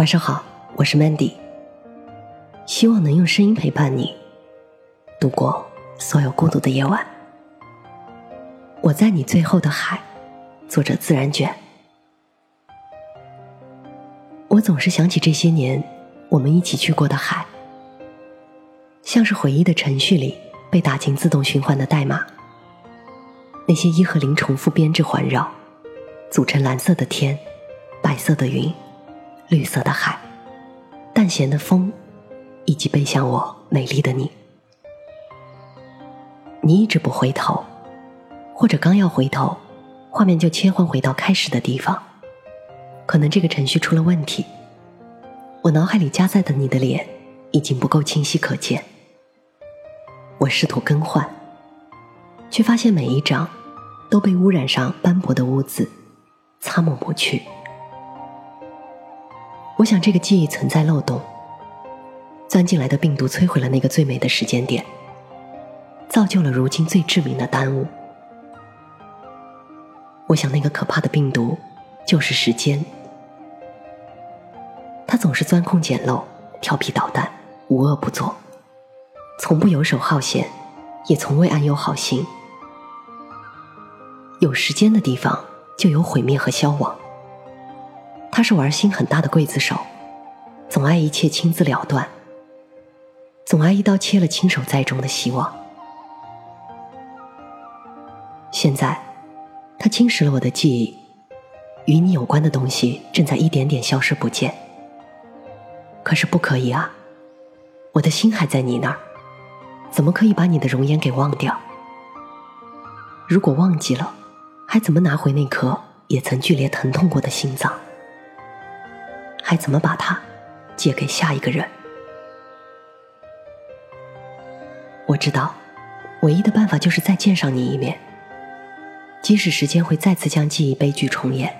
晚上好，我是 Mandy，希望能用声音陪伴你度过所有孤独的夜晚。我在你最后的海，作者自然卷。我总是想起这些年我们一起去过的海，像是回忆的程序里被打进自动循环的代码。那些一和零重复编制环绕，组成蓝色的天，白色的云。绿色的海，淡咸的风，以及背向我美丽的你。你一直不回头，或者刚要回头，画面就切换回到开始的地方。可能这个程序出了问题，我脑海里加载的你的脸已经不够清晰可见。我试图更换，却发现每一张都被污染上斑驳的污渍，擦抹不去。我想，这个记忆存在漏洞。钻进来的病毒摧毁了那个最美的时间点，造就了如今最致命的耽误。我想，那个可怕的病毒就是时间。它总是钻空捡漏，调皮捣蛋，无恶不作，从不游手好闲，也从未安有好心。有时间的地方，就有毁灭和消亡。他是玩心很大的刽子手，总爱一切亲自了断，总爱一刀切了亲手栽种的希望。现在，他侵蚀了我的记忆，与你有关的东西正在一点点消失不见。可是不可以啊，我的心还在你那儿，怎么可以把你的容颜给忘掉？如果忘记了，还怎么拿回那颗也曾剧烈疼痛过的心脏？还怎么把它借给下一个人？我知道，唯一的办法就是再见上你一面。即使时间会再次将记忆悲剧重演，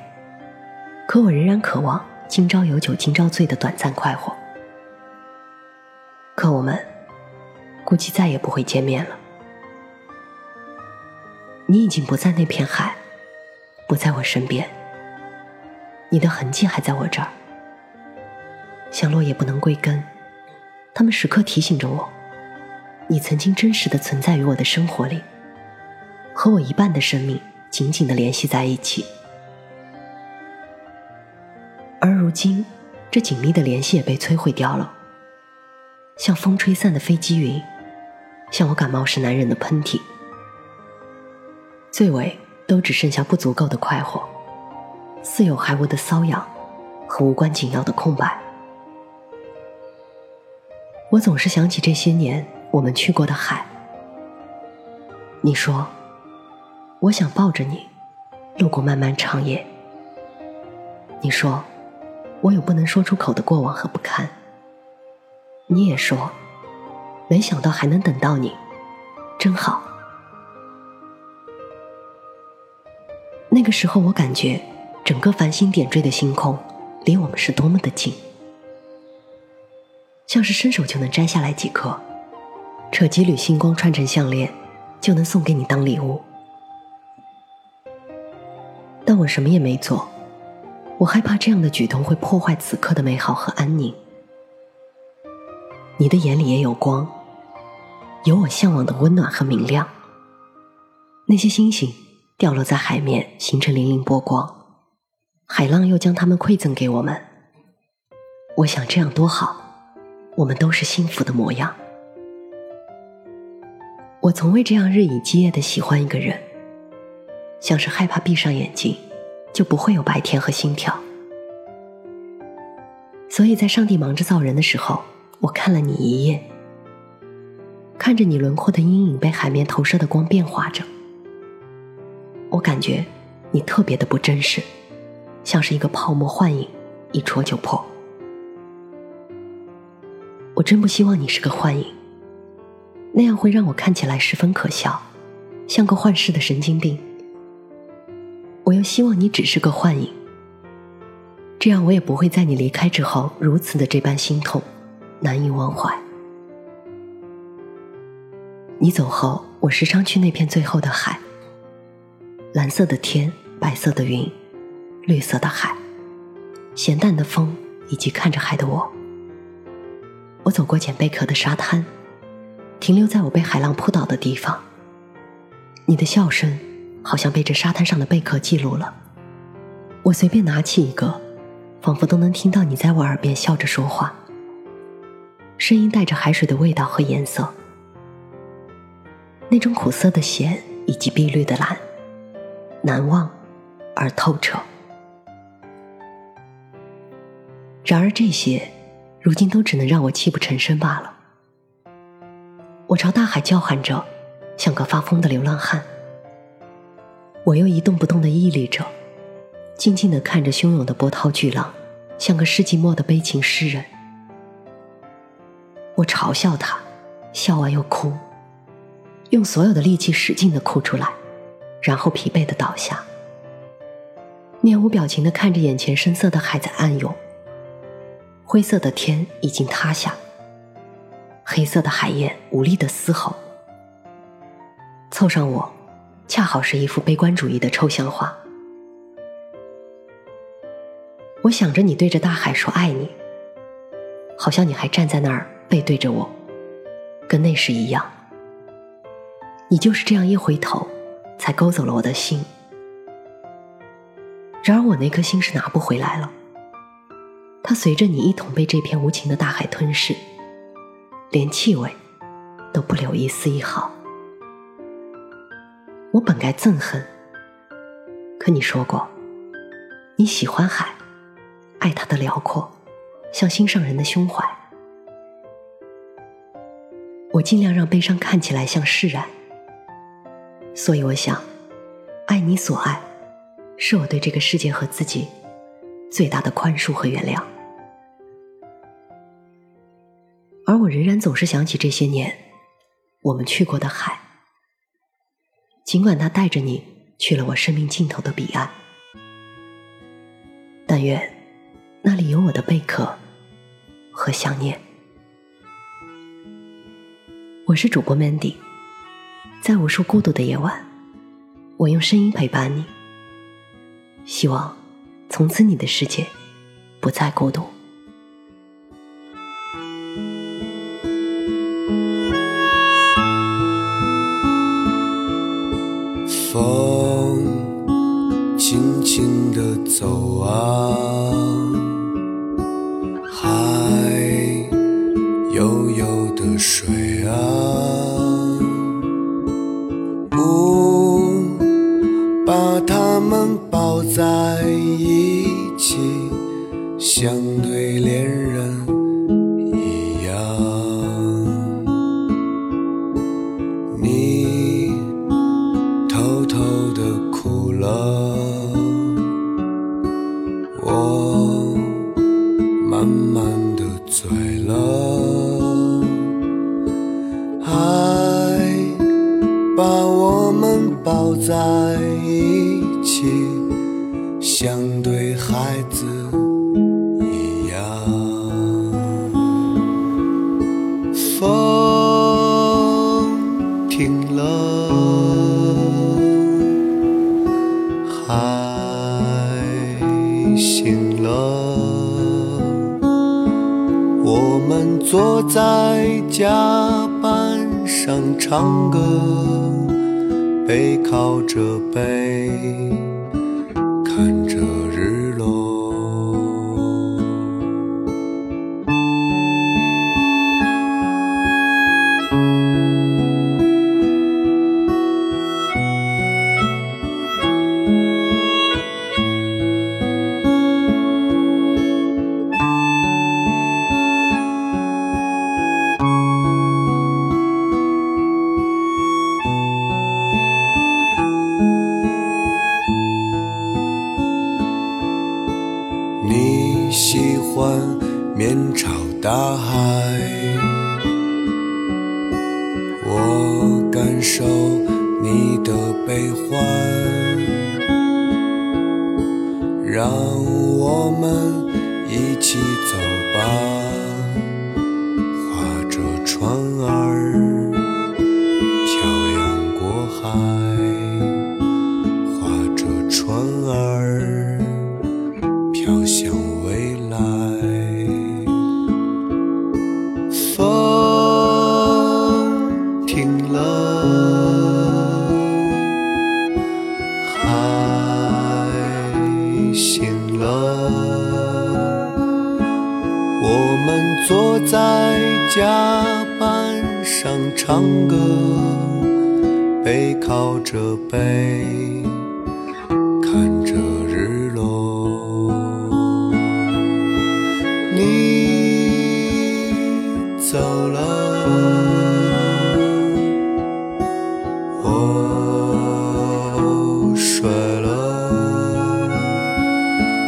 可我仍然渴望今朝有酒今朝醉的短暂快活。可我们估计再也不会见面了。你已经不在那片海，不在我身边，你的痕迹还在我这儿。像落叶不能归根，他们时刻提醒着我：你曾经真实的存在于我的生活里，和我一半的生命紧紧的联系在一起。而如今，这紧密的联系也被摧毁掉了，像风吹散的飞机云，像我感冒时难忍的喷嚏，最尾都只剩下不足够的快活，似有还无的瘙痒，和无关紧要的空白。我总是想起这些年我们去过的海。你说，我想抱着你，路过漫漫长夜。你说，我有不能说出口的过往和不堪。你也说，没想到还能等到你，真好。那个时候，我感觉整个繁星点缀的星空，离我们是多么的近。像是伸手就能摘下来几颗，扯几缕星光串成项链，就能送给你当礼物。但我什么也没做，我害怕这样的举动会破坏此刻的美好和安宁。你的眼里也有光，有我向往的温暖和明亮。那些星星掉落在海面，形成粼粼波光，海浪又将它们馈赠给我们。我想这样多好。我们都是幸福的模样。我从未这样日以继夜的喜欢一个人，像是害怕闭上眼睛就不会有白天和心跳。所以在上帝忙着造人的时候，我看了你一夜，看着你轮廓的阴影被海面投射的光变化着，我感觉你特别的不真实，像是一个泡沫幻影，一戳就破。真不希望你是个幻影，那样会让我看起来十分可笑，像个幻视的神经病。我又希望你只是个幻影，这样我也不会在你离开之后如此的这般心痛，难以忘怀。你走后，我时常去那片最后的海，蓝色的天，白色的云，绿色的海，咸淡的风，以及看着海的我。我走过捡贝壳的沙滩，停留在我被海浪扑倒的地方。你的笑声好像被这沙滩上的贝壳记录了。我随便拿起一个，仿佛都能听到你在我耳边笑着说话。声音带着海水的味道和颜色，那种苦涩的咸以及碧绿的蓝，难忘而透彻。然而这些，如今都只能让我泣不成声罢了。我朝大海叫喊着，像个发疯的流浪汉。我又一动不动的屹立着，静静的看着汹涌的波涛巨浪，像个世纪末的悲情诗人。我嘲笑他，笑完又哭，用所有的力气使劲的哭出来，然后疲惫的倒下，面无表情的看着眼前深色的海在暗涌。灰色的天已经塌下，黑色的海燕无力的嘶吼。凑上我，恰好是一幅悲观主义的抽象画。我想着你对着大海说爱你，好像你还站在那儿背对着我，跟那时一样。你就是这样一回头，才勾走了我的心。然而我那颗心是拿不回来了。它随着你一同被这片无情的大海吞噬，连气味都不留一丝一毫。我本该憎恨，可你说过，你喜欢海，爱它的辽阔，像心上人的胸怀。我尽量让悲伤看起来像释然，所以我想，爱你所爱，是我对这个世界和自己。最大的宽恕和原谅，而我仍然总是想起这些年我们去过的海，尽管它带着你去了我生命尽头的彼岸。但愿那里有我的贝壳和想念。我是主播 Mandy，在无数孤独的夜晚，我用声音陪伴你。希望。从此，你的世界不再孤独。风轻轻地走啊，像坐在甲板上唱歌，背靠着背，看着日落。感受你的悲欢，让我们一起走吧，划着船儿漂洋过海，划着船儿飘向唱歌，背靠着背，看着日落。你走了，我睡了，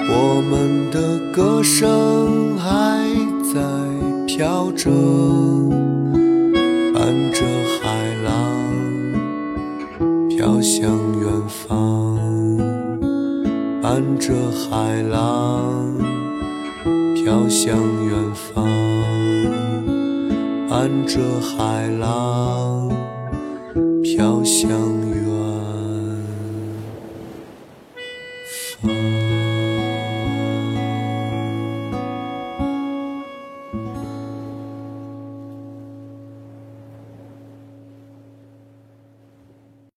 我们的歌声还在飘着，向远方，伴着海浪。飘向远方，伴着海浪飘向远